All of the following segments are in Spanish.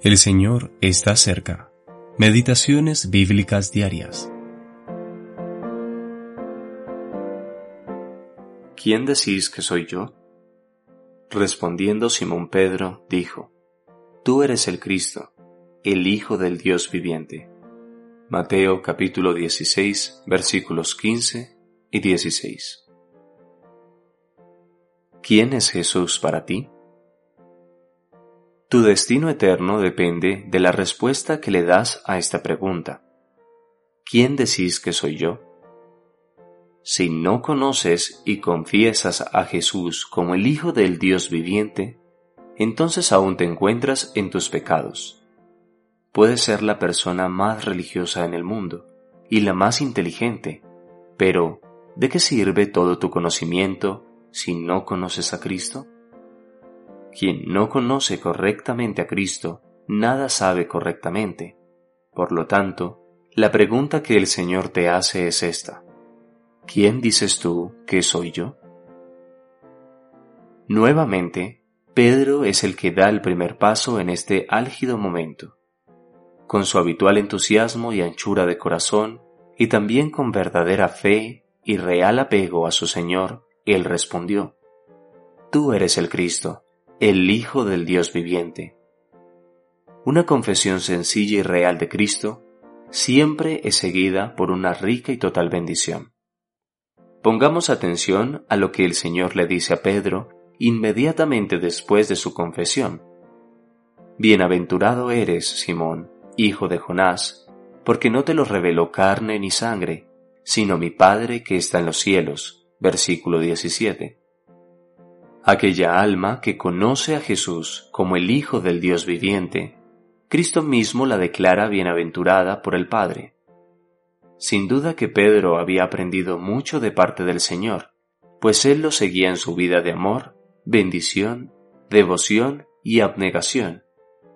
El Señor está cerca. Meditaciones bíblicas diarias. ¿Quién decís que soy yo? Respondiendo Simón Pedro, dijo, Tú eres el Cristo, el Hijo del Dios viviente. Mateo capítulo 16 versículos 15 y 16. ¿Quién es Jesús para ti? Tu destino eterno depende de la respuesta que le das a esta pregunta. ¿Quién decís que soy yo? Si no conoces y confiesas a Jesús como el Hijo del Dios viviente, entonces aún te encuentras en tus pecados. Puedes ser la persona más religiosa en el mundo y la más inteligente, pero ¿de qué sirve todo tu conocimiento si no conoces a Cristo? Quien no conoce correctamente a Cristo, nada sabe correctamente. Por lo tanto, la pregunta que el Señor te hace es esta. ¿Quién dices tú que soy yo? Nuevamente, Pedro es el que da el primer paso en este álgido momento. Con su habitual entusiasmo y anchura de corazón, y también con verdadera fe y real apego a su Señor, él respondió, Tú eres el Cristo, el Hijo del Dios viviente. Una confesión sencilla y real de Cristo siempre es seguida por una rica y total bendición. Pongamos atención a lo que el Señor le dice a Pedro inmediatamente después de su confesión. Bienaventurado eres, Simón, hijo de Jonás, porque no te lo reveló carne ni sangre, sino mi Padre que está en los cielos. Versículo 17 aquella alma que conoce a Jesús como el Hijo del Dios viviente, Cristo mismo la declara bienaventurada por el Padre. Sin duda que Pedro había aprendido mucho de parte del Señor, pues él lo seguía en su vida de amor, bendición, devoción y abnegación,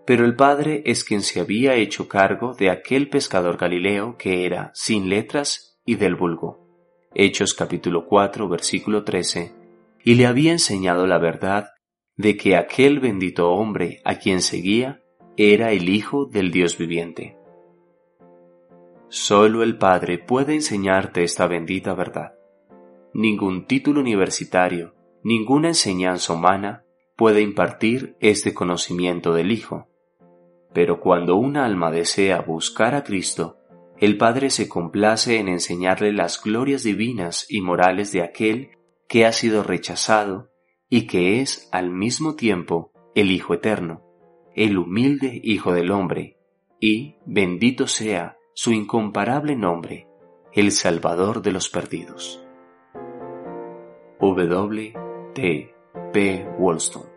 pero el Padre es quien se había hecho cargo de aquel pescador galileo que era sin letras y del vulgo. Hechos capítulo 4 versículo 13 y le había enseñado la verdad de que aquel bendito hombre a quien seguía era el Hijo del Dios viviente. Solo el Padre puede enseñarte esta bendita verdad. Ningún título universitario, ninguna enseñanza humana puede impartir este conocimiento del Hijo. Pero cuando un alma desea buscar a Cristo, el Padre se complace en enseñarle las glorias divinas y morales de aquel que ha sido rechazado y que es al mismo tiempo el Hijo Eterno, el humilde Hijo del Hombre, y bendito sea su incomparable nombre, el Salvador de los perdidos. W. T. P. Wollstone